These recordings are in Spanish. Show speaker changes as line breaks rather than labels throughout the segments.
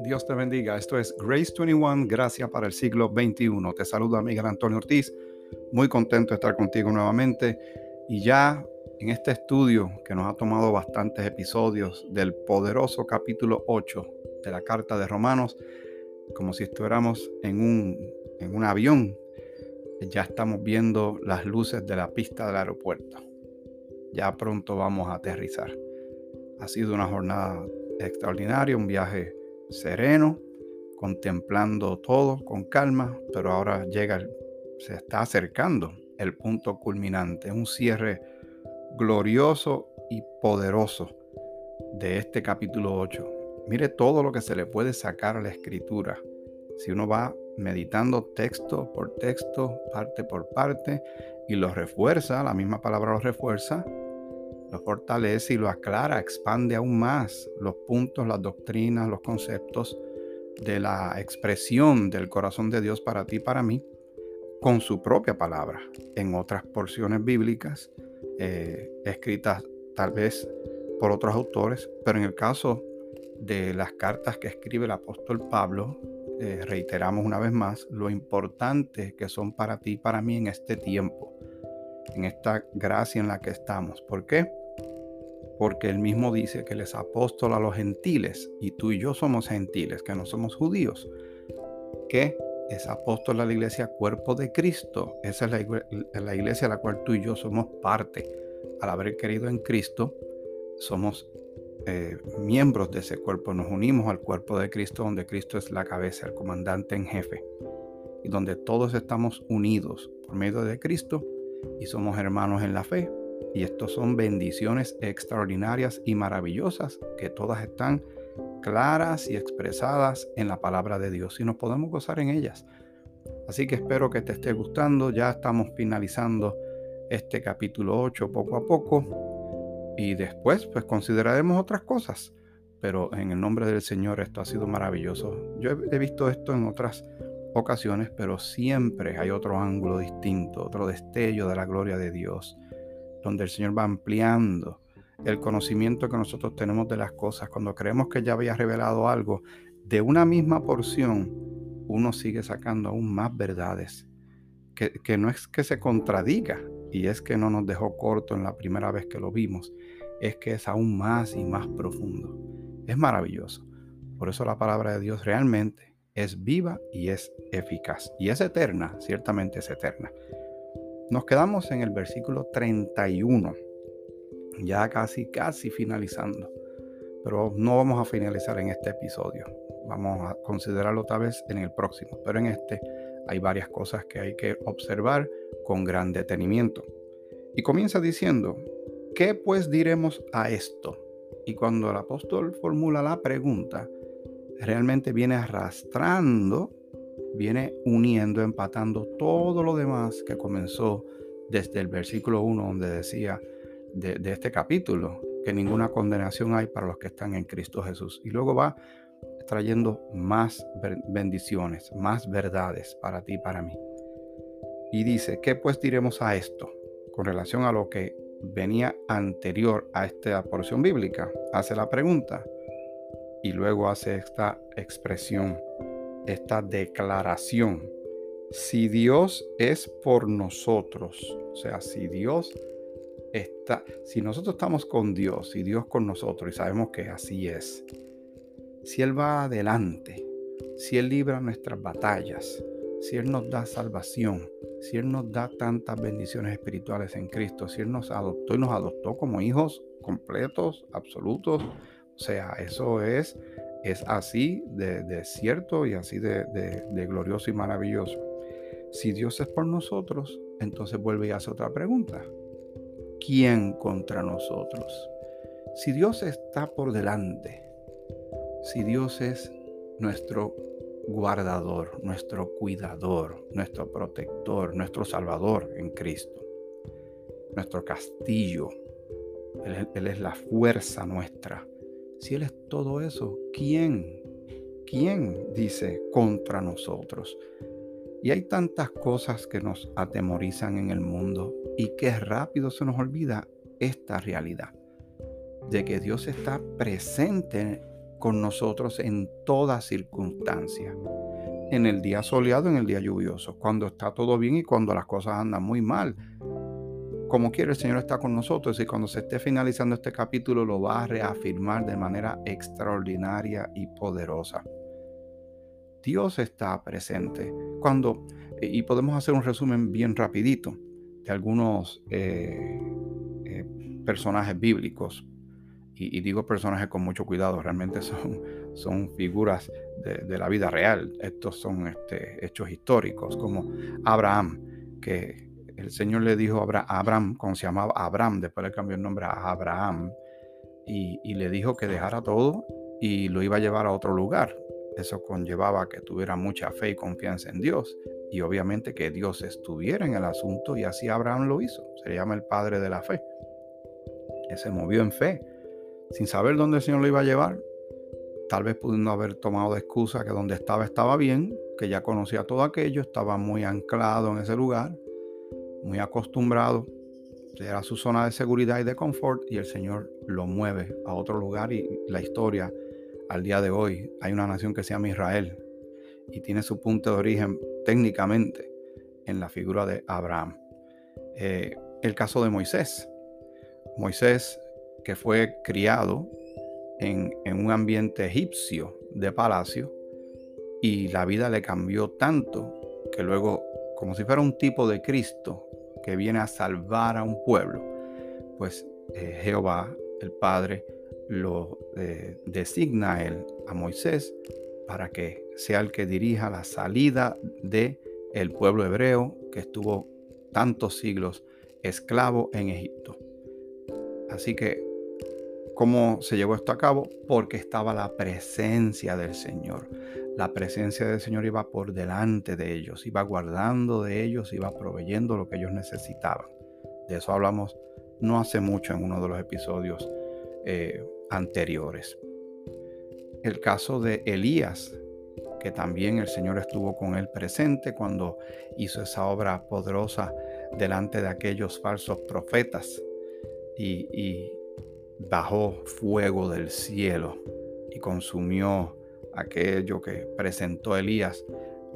Dios te bendiga. Esto es Grace 21, Gracia para el siglo XXI. Te saluda Miguel Antonio Ortiz. Muy contento de estar contigo nuevamente. Y ya en este estudio que nos ha tomado bastantes episodios del poderoso capítulo 8 de la Carta de Romanos, como si estuviéramos en un, en un avión, ya estamos viendo las luces de la pista del aeropuerto. Ya pronto vamos a aterrizar. Ha sido una jornada extraordinaria, un viaje sereno, contemplando todo con calma, pero ahora llega, se está acercando el punto culminante, un cierre glorioso y poderoso de este capítulo 8. Mire todo lo que se le puede sacar a la escritura. Si uno va meditando texto por texto, parte por parte, y lo refuerza, la misma palabra lo refuerza, lo fortalece y lo aclara, expande aún más los puntos, las doctrinas, los conceptos de la expresión del corazón de Dios para ti y para mí con su propia palabra. En otras porciones bíblicas, eh, escritas tal vez por otros autores, pero en el caso de las cartas que escribe el apóstol Pablo, eh, reiteramos una vez más lo importante que son para ti y para mí en este tiempo, en esta gracia en la que estamos. ¿Por qué? porque él mismo dice que él es apóstol a los gentiles y tú y yo somos gentiles, que no somos judíos, que es apóstol a la iglesia cuerpo de Cristo. Esa es la, iglesia a la cual tú y yo somos parte. Al haber querido en Cristo, somos eh, miembros de ese cuerpo, nos unimos al cuerpo de Cristo, donde Cristo es la cabeza, el comandante en jefe, y donde todos estamos unidos por medio de Cristo y somos hermanos en la fe, y estos son bendiciones extraordinarias y maravillosas que todas están claras y expresadas en la palabra de Dios y nos podemos gozar en ellas. Así que espero que te esté gustando. Ya estamos finalizando este capítulo 8 poco a poco y después pues consideraremos otras cosas. Pero en el nombre del Señor esto ha sido maravilloso. Yo he visto esto en otras ocasiones, pero siempre hay otro ángulo distinto, otro destello de la gloria de Dios donde el Señor va ampliando el conocimiento que nosotros tenemos de las cosas. Cuando creemos que ya había revelado algo, de una misma porción, uno sigue sacando aún más verdades. Que, no es que se contradiga y es que no nos dejó corto en la primera vez que lo vimos, es que es aún más y más profundo. Es maravilloso. Por eso la palabra de Dios realmente es viva y es eficaz. Y es eterna, ciertamente es eterna. Nos quedamos en el versículo 31, ya casi, casi finalizando. Pero no vamos a finalizar en este episodio. Vamos a considerarlo tal vez en el próximo. Pero en este hay varias cosas que hay que observar con gran detenimiento. Y comienza diciendo, ¿qué pues diremos a esto? Y cuando el apóstol formula la pregunta, realmente viene arrastrando viene uniendo, empatando todo lo demás que comenzó desde el versículo 1, donde decía de, este capítulo que ninguna condenación hay para los que están en Cristo Jesús. Y luego va trayendo más bendiciones, más verdades para ti y para mí. Y dice, ¿qué pues diremos a esto con relación a lo que venía anterior a esta porción bíblica? Hace la pregunta y luego hace esta expresión esta declaración. Si Dios es por nosotros, o sea, si Dios está, si nosotros estamos con Dios y Dios con nosotros y sabemos que así es, si Él va adelante, si Él libra nuestras batallas, si Él nos da salvación, si Él nos da tantas bendiciones espirituales en Cristo, si Él nos adoptó y nos adoptó como hijos completos, absolutos, o sea, eso es es así de, cierto y así de, de, glorioso y maravilloso. Si Dios es por nosotros, entonces vuelve y hace otra pregunta. ¿Quién contra nosotros? Si Dios está por delante, si Dios es nuestro guardador, nuestro cuidador, nuestro protector, nuestro salvador en Cristo, nuestro castillo, él es la fuerza nuestra si Él es todo eso, ¿quién? ¿Quién dice contra nosotros? Y hay tantas cosas que nos atemorizan en el mundo y que rápido se nos olvida esta realidad. de que Dios está presente con nosotros en toda circunstancia. En el día soleado, en el día lluvioso, cuando está todo bien y cuando las cosas andan muy mal. Como quiere el Señor está con nosotros y cuando se esté finalizando este capítulo lo va a reafirmar de manera extraordinaria y poderosa. Dios está presente. Cuando, y podemos hacer un resumen bien rapidito de algunos eh, eh, personajes bíblicos y, digo personajes con mucho cuidado, realmente son, son figuras de, la vida real, estos son este, hechos históricos, como Abraham, que el Señor le dijo a Abraham, cuando se llamaba Abraham, después le cambió el nombre a Abraham, y, y le dijo que dejara todo y lo iba a llevar a otro lugar. Eso conllevaba que tuviera mucha fe y confianza en Dios y obviamente que Dios estuviera en el asunto y así Abraham lo hizo. Se llama el padre de la fe. Que se movió en fe sin saber dónde el Señor lo iba a llevar, tal vez pudiendo haber tomado de excusa que donde estaba estaba bien, que ya conocía todo aquello, estaba muy anclado en ese lugar, muy acostumbrado, era su zona de seguridad y de confort y el Señor lo mueve a otro lugar y la historia al día de hoy hay una nación que se llama Israel y tiene su punto de origen técnicamente en la figura de Abraham. Eh, el caso de Moisés. Moisés que fue criado en, un ambiente egipcio de palacio y la vida le cambió tanto que luego, como si fuera un tipo de Cristo que viene a salvar a un pueblo, pues eh, Jehová, el Padre, lo eh, designa a él, a Moisés, para que sea el que dirija la salida de el pueblo hebreo que estuvo tantos siglos esclavo en Egipto. Así que ¿Cómo se llevó esto a cabo? Porque estaba la presencia del Señor. La presencia del Señor iba por delante de ellos, iba guardando de ellos, iba proveyendo lo que ellos necesitaban. De eso hablamos no hace mucho en uno de los episodios eh, anteriores. El caso de Elías, que también el Señor estuvo con él presente cuando hizo esa obra poderosa delante de aquellos falsos profetas y, bajó fuego del cielo y consumió aquello que presentó Elías,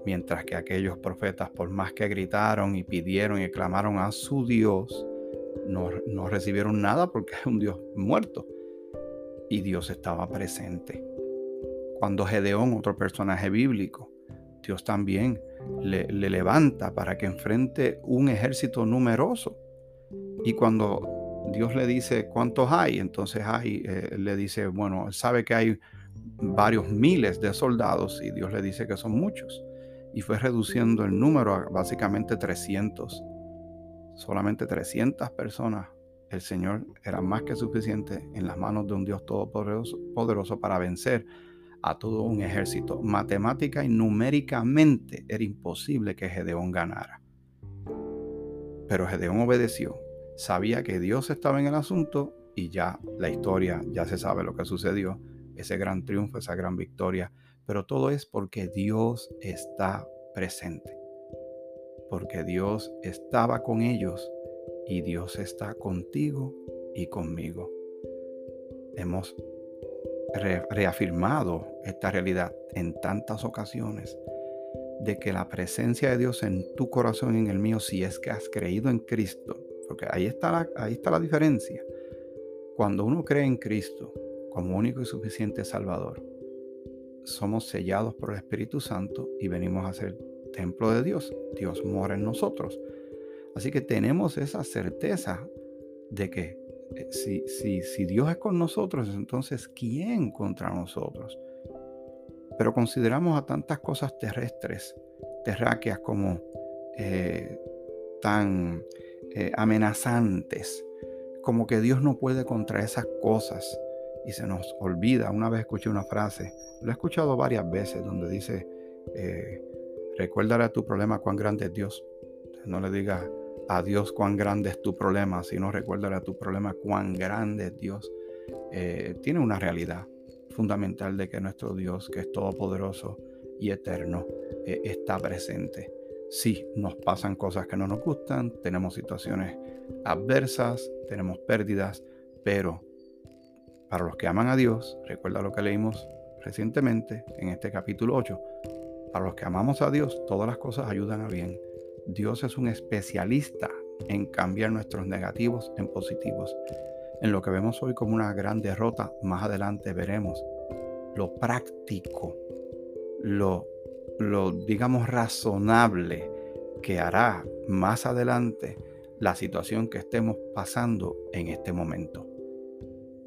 mientras que aquellos profetas, por más que gritaron y pidieron y clamaron a su Dios, no, no recibieron nada porque es un Dios muerto. Y Dios estaba presente. Cuando Gedeón, otro personaje bíblico, Dios también le, le levanta para que enfrente un ejército numeroso. Y cuando Dios le dice cuántos hay, entonces hay, eh, le dice, bueno, sabe que hay varios miles de soldados y Dios le dice que son muchos. Y fue reduciendo el número a básicamente 300. Solamente 300 personas. El Señor era más que suficiente en las manos de un Dios todopoderoso poderoso para vencer a todo un ejército. Matemática y numéricamente era imposible que Gedeón ganara. Pero Gedeón obedeció sabía que Dios estaba en el asunto y ya la historia, ya se sabe lo que sucedió, ese gran triunfo, esa gran victoria, pero todo es porque Dios está presente, porque Dios estaba con ellos y Dios está contigo y conmigo. Hemos reafirmado esta realidad en tantas ocasiones de que la presencia de Dios en tu corazón y en el mío, si es que has creído en Cristo, porque ahí está, la, ahí está la diferencia. Cuando uno cree en Cristo como único y suficiente Salvador, somos sellados por el Espíritu Santo y venimos a ser templo de Dios. Dios mora en nosotros. Así que tenemos esa certeza de que eh, si, si, si Dios es con nosotros, entonces ¿quién contra nosotros? Pero consideramos a tantas cosas terrestres, terráqueas como eh, tan eh, amenazantes, como que Dios no puede contra esas cosas y se nos olvida. Una vez escuché una frase, lo he escuchado varias veces, donde dice, eh, recuérdale a tu problema cuán grande es Dios. No le digas a Dios cuán grande es tu problema, sino recuérdale a tu problema cuán grande es Dios. Eh, tiene una realidad fundamental de que nuestro Dios, que es todopoderoso y eterno, está presente sí, nos pasan cosas que no nos gustan, tenemos situaciones adversas, tenemos pérdidas, pero para los que aman a Dios, recuerda lo que leímos recientemente en este capítulo 8, para los que amamos a Dios, todas las cosas ayudan a bien. Dios es un especialista en cambiar nuestros negativos en positivos. En lo que vemos hoy como una gran derrota, más adelante veremos lo práctico, lo, lo digamos razonable que hará más adelante la situación que estemos pasando en este momento.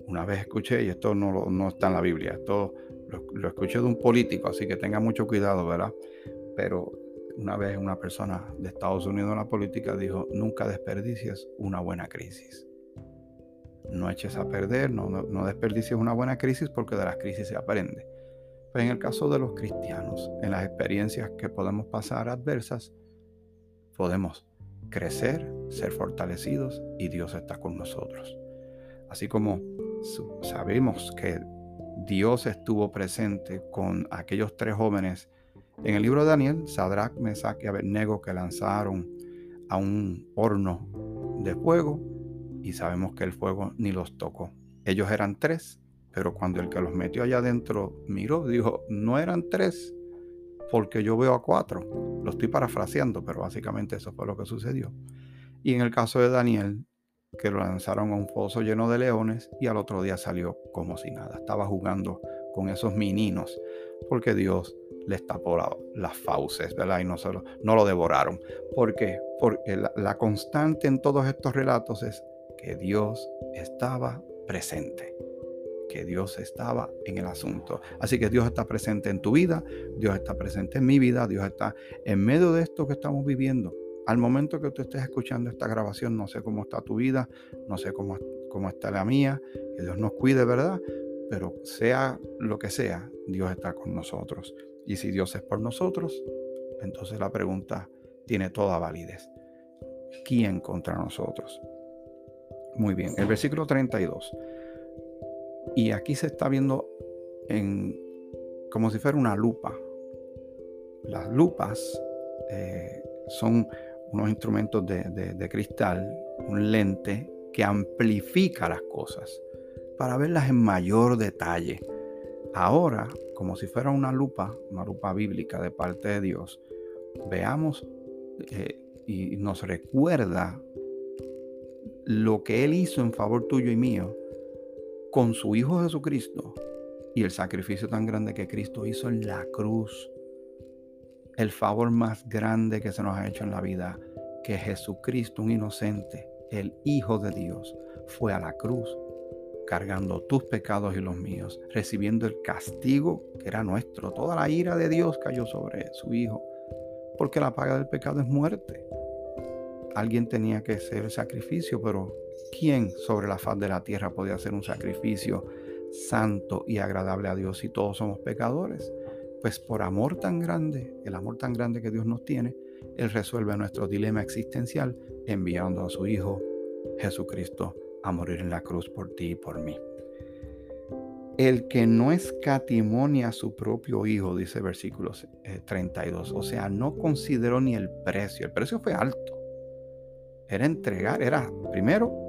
Una vez escuché, y esto no, no está en la Biblia, esto lo, escuché de un político, así que tenga mucho cuidado, ¿verdad? Pero una vez una persona de Estados Unidos en la política dijo, nunca desperdicies una buena crisis. No eches a perder, no, no, desperdicies una buena crisis porque de las crisis se aprende. Pues en el caso de los cristianos, en las experiencias que podemos pasar adversas, podemos crecer, ser fortalecidos y Dios está con nosotros. Así como sabemos que Dios estuvo presente con aquellos tres jóvenes en el libro de Daniel, Sadrach, Mesach y Abednego que lanzaron a un horno de fuego y sabemos que el fuego ni los tocó. Ellos eran tres, pero cuando el que los metió allá adentro miró, dijo, no eran tres, porque yo veo a cuatro. Lo estoy parafraseando, pero básicamente eso fue lo que sucedió. Y en el caso de Daniel, que lo lanzaron a un foso lleno de leones y al otro día salió como si nada. Estaba jugando con esos meninos, porque Dios les tapó las fauces, ¿verdad? Y no, solo, no lo devoraron. ¿Por qué? Porque la, constante en todos estos relatos es que Dios estaba presente Dios estaba en el asunto. Así que Dios está presente en tu vida, Dios está presente en mi vida, Dios está en medio de esto que estamos viviendo. Al momento que tú estés escuchando esta grabación, no sé cómo está tu vida, no sé cómo, cómo está la mía, que Dios nos cuide, ¿verdad? Pero sea lo que sea, Dios está con nosotros. Y si Dios es por nosotros, entonces la pregunta tiene toda validez. ¿Quién contra nosotros? Muy bien, el versículo 32. Y aquí se está viendo en, como si fuera una lupa. Las lupas eh, son unos instrumentos de, de cristal, un lente que amplifica las cosas para verlas en mayor detalle. Ahora, como si fuera una lupa, una lupa bíblica de parte de Dios, veamos eh, y nos recuerda lo que Él hizo en favor tuyo y mío con su Hijo Jesucristo y el sacrificio tan grande que Cristo hizo en la cruz. El favor más grande que se nos ha hecho en la vida, que Jesucristo, un inocente, el Hijo de Dios, fue a la cruz cargando tus pecados y los míos, recibiendo el castigo que era nuestro. Toda la ira de Dios cayó sobre su Hijo, porque la paga del pecado es muerte. Alguien tenía que hacer el sacrificio, pero ¿quién sobre la faz de la tierra podía hacer un sacrificio santo y agradable a Dios si todos somos pecadores? Pues por amor tan grande, el amor tan grande que Dios nos tiene, Él resuelve nuestro dilema existencial enviando a su Hijo Jesucristo a morir en la cruz por ti y por mí. El que no escatimonia a su propio hijo, dice versículo 32, o sea, no consideró ni el precio, el precio fue alto. Era entregar, era primero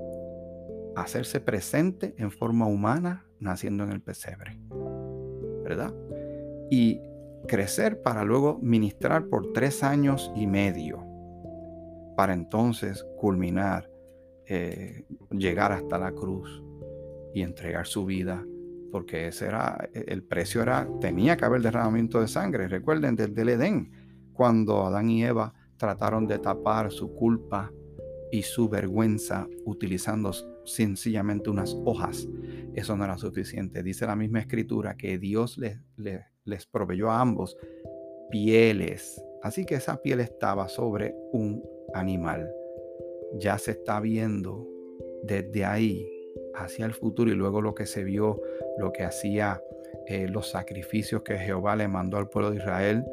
hacerse presente en forma humana, naciendo en el pesebre, ¿verdad? Y crecer para luego ministrar por tres años y medio, para entonces culminar eh, llegar hasta la cruz y entregar su vida, porque ese era, e, el precio era, tenía que haber derramamiento de sangre. Recuerden desde el Edén, cuando Adán y Eva trataron de tapar su culpa y su vergüenza utilizando sencillamente unas hojas. Eso no era suficiente. Dice la misma escritura que Dios les, les, les proveyó a ambos pieles. Así que esa piel estaba sobre un animal ya se está viendo desde ahí hacia el futuro y luego lo que se vio, lo que hacía eh, los sacrificios que Jehová le mandó al pueblo de Israel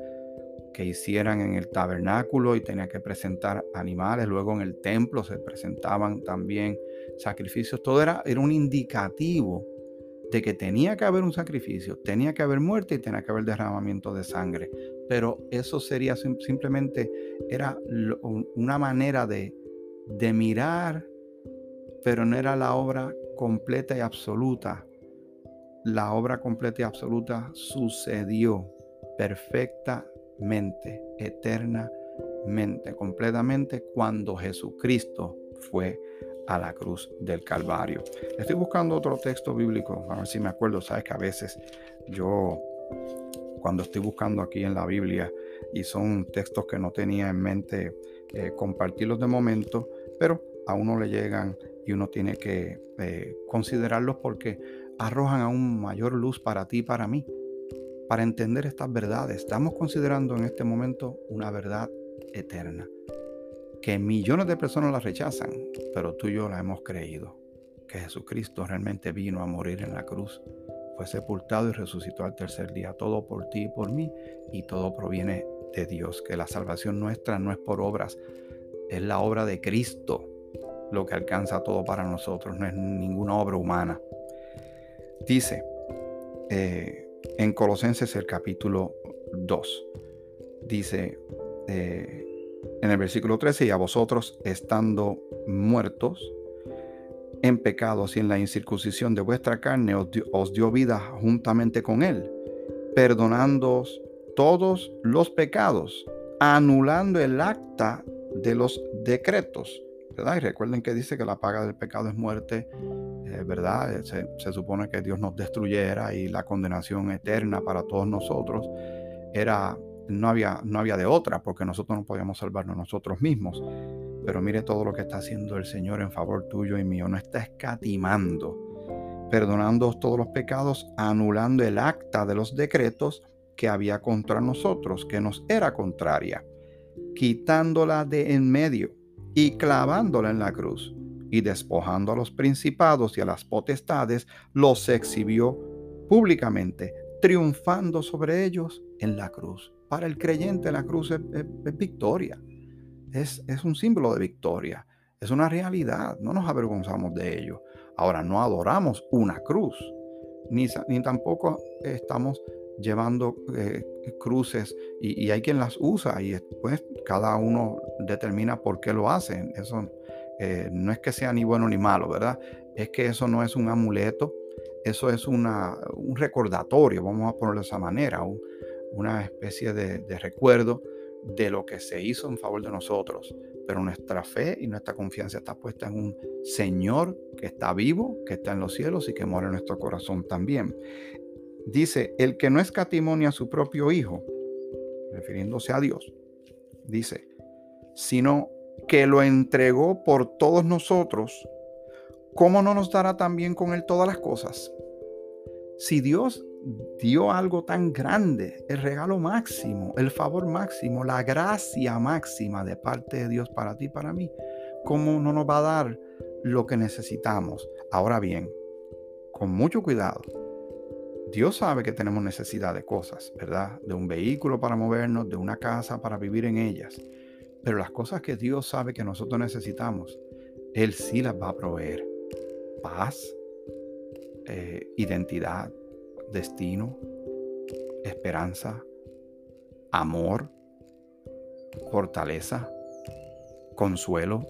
que hicieran en el tabernáculo y tenía que presentar animales, luego en el templo se presentaban también sacrificios, todo era, era un indicativo de que tenía que haber un sacrificio, tenía que haber muerte y tenía que haber derramamiento de sangre, pero eso sería simplemente, era una manera de, de mirar, pero no era la obra completa y absoluta. La obra completa y absoluta sucedió perfectamente, eternamente, completamente cuando Jesucristo fue a la cruz del Calvario. Estoy buscando otro texto bíblico, a ver si me acuerdo, sabes que a veces yo cuando estoy buscando aquí en la Biblia y son textos que no tenía en mente eh, compartirlos de momento, pero a uno le llegan y uno tiene que eh, considerarlos porque arrojan aún mayor luz para ti y para mí, para entender estas verdades. Estamos considerando en este momento una verdad eterna, que millones de personas la rechazan, pero tú y yo la hemos creído, que Jesucristo realmente vino a morir en la cruz, fue sepultado y resucitó al tercer día, todo por ti y por mí, y todo proviene de Dios, que la salvación nuestra no es por obras, es la obra de Cristo lo que alcanza todo para nosotros, no es ninguna obra humana. Dice eh, en Colosenses el capítulo 2, dice eh, en el versículo 13, y a vosotros estando muertos en pecados y en la incircuncisión de vuestra carne, os dio, vida juntamente con él, perdonándoos todos los pecados, anulando el acta de los decretos. ¿verdad? Y recuerden que dice que la paga del pecado es muerte, eh, ¿verdad? Eh, se, supone que Dios nos destruyera y la condenación eterna para todos nosotros era, no había, no había de otra, porque nosotros no podíamos salvarnos nosotros mismos. Pero mire todo lo que está haciendo el Señor en favor tuyo y mío. No está escatimando, perdonando todos los pecados, anulando el acta de los decretos que había contra nosotros, que nos era contraria, quitándola de en medio y clavándola en la cruz y despojando a los principados y a las potestades, los exhibió públicamente, triunfando sobre ellos en la cruz. Para el creyente la cruz es, victoria, es, es un símbolo de victoria, es una realidad, no nos avergonzamos de ello. Ahora, no adoramos una cruz, ni, ni tampoco estamos llevando eh, cruces y, hay quien las usa y después cada uno determina por qué lo hacen. Eso eh, no es que sea ni bueno ni malo, ¿verdad? Es que eso no es un amuleto, eso es una, un recordatorio, vamos a ponerlo de esa manera, una especie de, de recuerdo de lo que se hizo en favor de nosotros. Pero nuestra fe y nuestra confianza está puesta en un Señor que está vivo, que está en los cielos y que mora en nuestro corazón también. Dice, el que no escatimonia a su propio Hijo, refiriéndose a Dios, dice, sino que lo entregó por todos nosotros, ¿cómo no nos dará también con él todas las cosas? Si Dios dio algo tan grande, el regalo máximo, el favor máximo, la gracia máxima de parte de Dios para ti y para mí, ¿cómo no nos va a dar lo que necesitamos? Ahora bien, con mucho cuidado, Dios sabe que tenemos necesidad de cosas, ¿verdad? De un vehículo para movernos, de una casa para vivir en ellas. Pero las cosas que Dios sabe que nosotros necesitamos, Él sí las va a proveer. Paz, eh, identidad, destino, esperanza, amor, fortaleza, consuelo.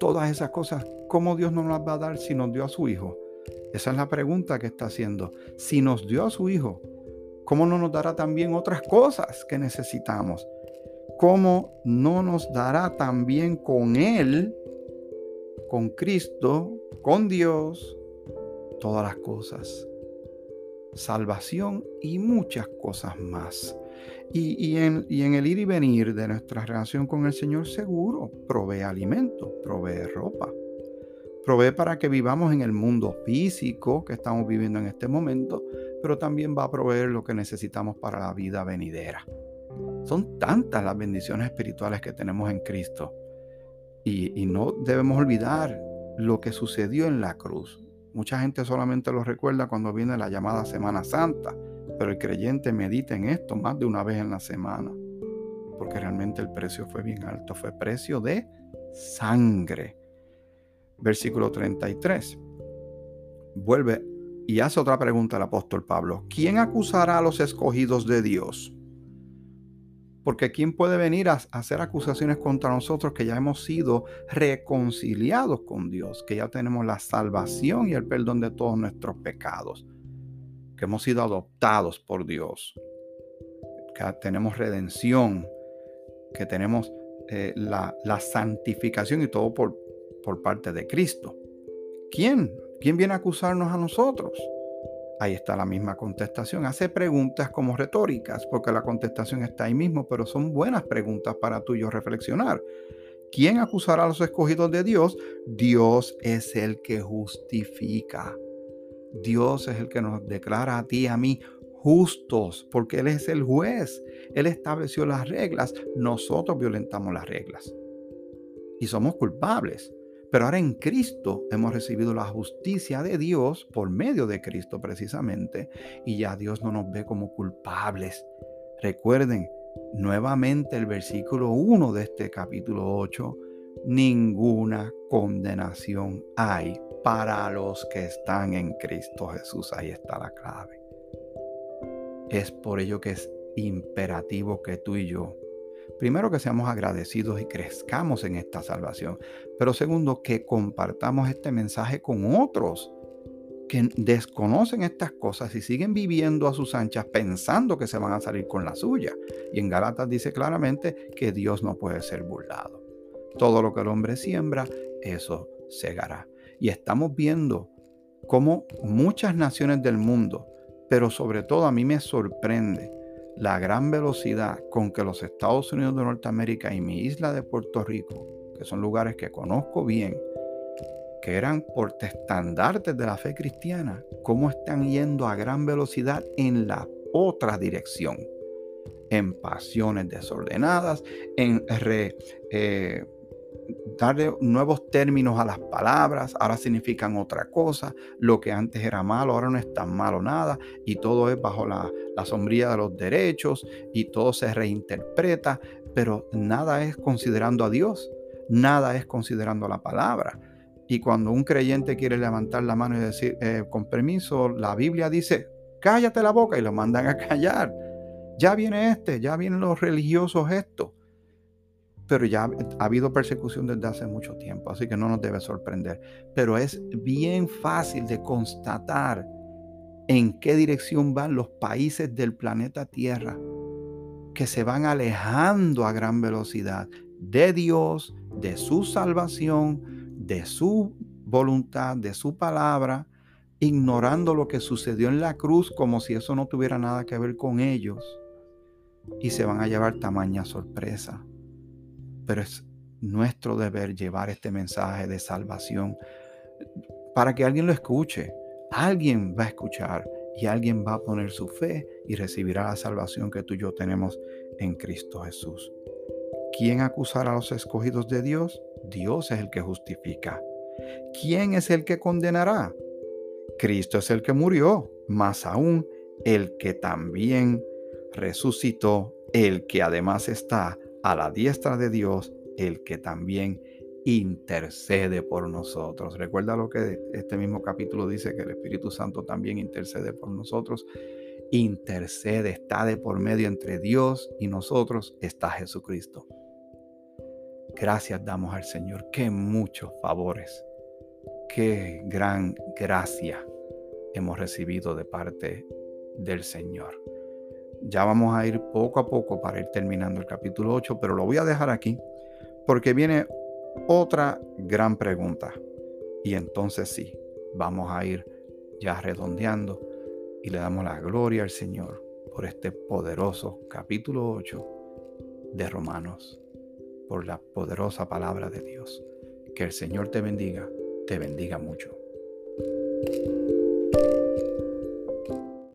Todas esas cosas, ¿cómo Dios nos las va a dar si nos dio a su Hijo? Esa es la pregunta que está haciendo. Si nos dio a su Hijo, ¿cómo no nos dará también otras cosas que necesitamos? ¿Cómo no nos dará también con Él, con Cristo, con Dios, todas las cosas? Salvación y muchas cosas más. Y, en, y, en, el ir y venir de nuestra relación con el Señor, seguro provee alimento, provee ropa, Provee para que vivamos en el mundo físico que estamos viviendo en este momento, pero también va a proveer lo que necesitamos para la vida venidera. Son tantas las bendiciones espirituales que tenemos en Cristo. Y, no debemos olvidar lo que sucedió en la cruz. Mucha gente solamente lo recuerda cuando viene la llamada Semana Santa, pero el creyente medita en esto más de una vez en la semana, porque realmente el precio fue bien alto, fue precio de sangre versículo 33. Vuelve y hace otra pregunta al apóstol Pablo. ¿Quién acusará a los escogidos de Dios? Porque ¿quién puede venir a hacer acusaciones contra nosotros que ya hemos sido reconciliados con Dios, que ya tenemos la salvación y el perdón de todos nuestros pecados? que hemos sido adoptados por Dios, que tenemos redención, que tenemos eh, la, santificación y todo por, por parte de Cristo. ¿Quién? ¿Quién viene a acusarnos a nosotros? Ahí está la misma contestación. Hace preguntas como retóricas, porque la contestación está ahí mismo, pero son buenas preguntas para tú y yo reflexionar. ¿Quién acusará a los escogidos de Dios? Dios es el que justifica. Dios es el que nos declara a ti y a mí justos, porque Él es el juez. Él estableció las reglas, nosotros violentamos las reglas. Y somos culpables. Pero ahora en Cristo hemos recibido la justicia de Dios por medio de Cristo precisamente. Y ya Dios no nos ve como culpables. Recuerden nuevamente el versículo 1 de este capítulo 8. Ninguna condenación hay para los que están en Cristo Jesús. Ahí está la clave. Es por ello que es imperativo que tú y yo, primero que seamos agradecidos y crezcamos en esta salvación, pero segundo que compartamos este mensaje con otros que desconocen estas cosas y siguen viviendo a sus anchas pensando que se van a salir con la suya. Y en Galatas dice claramente que Dios no puede ser burlado. Todo lo que el hombre siembra, eso segará. Y estamos viendo cómo muchas naciones del mundo, pero sobre todo a mí me sorprende la gran velocidad con que los Estados Unidos de Norteamérica y mi isla de Puerto Rico, que son lugares que conozco bien, que eran portestandartes de la fe cristiana, cómo están yendo a gran velocidad en la otra dirección, en pasiones desordenadas, en re, eh, darle nuevos términos a las palabras, ahora significan otra cosa, lo que antes era malo, ahora no es tan malo nada, y todo es bajo la, la sombrilla de los derechos, y todo se reinterpreta, pero nada es considerando a Dios, nada es considerando la palabra. Y cuando un creyente quiere levantar la mano y decir, eh, con permiso, la Biblia dice, cállate la boca y lo mandan a callar. Ya viene este, ya vienen los religiosos estos pero ya ha habido persecución desde hace mucho tiempo, así que no nos debe sorprender. Pero es bien fácil de constatar en qué dirección van los países del planeta Tierra, que se van alejando a gran velocidad de Dios, de su salvación, de su voluntad, de su palabra, ignorando lo que sucedió en la cruz como si eso no tuviera nada que ver con ellos. Y se van a llevar tamaña sorpresa pero es nuestro deber llevar este mensaje de salvación para que alguien lo escuche. Alguien va a escuchar y alguien va a poner su fe y recibirá la salvación que tú y yo tenemos en Cristo Jesús. ¿Quién acusará a los escogidos de Dios? Dios es el que justifica. ¿Quién es el que condenará? Cristo es el que murió, más aún el que también resucitó, el que además está a la diestra de Dios, el que también intercede por nosotros. Recuerda lo que este mismo capítulo dice, que el Espíritu Santo también intercede por nosotros. Intercede, está de por medio entre Dios y nosotros, está Jesucristo. Gracias damos al Señor, qué muchos favores, qué gran gracia hemos recibido de parte del Señor. Ya vamos a ir poco a poco para ir terminando el capítulo 8, pero lo voy a dejar aquí porque viene otra gran pregunta. Y entonces sí, vamos a ir ya redondeando y le damos la gloria al Señor por este poderoso capítulo 8 de Romanos, por la poderosa palabra de Dios. Que el Señor te bendiga, te bendiga mucho.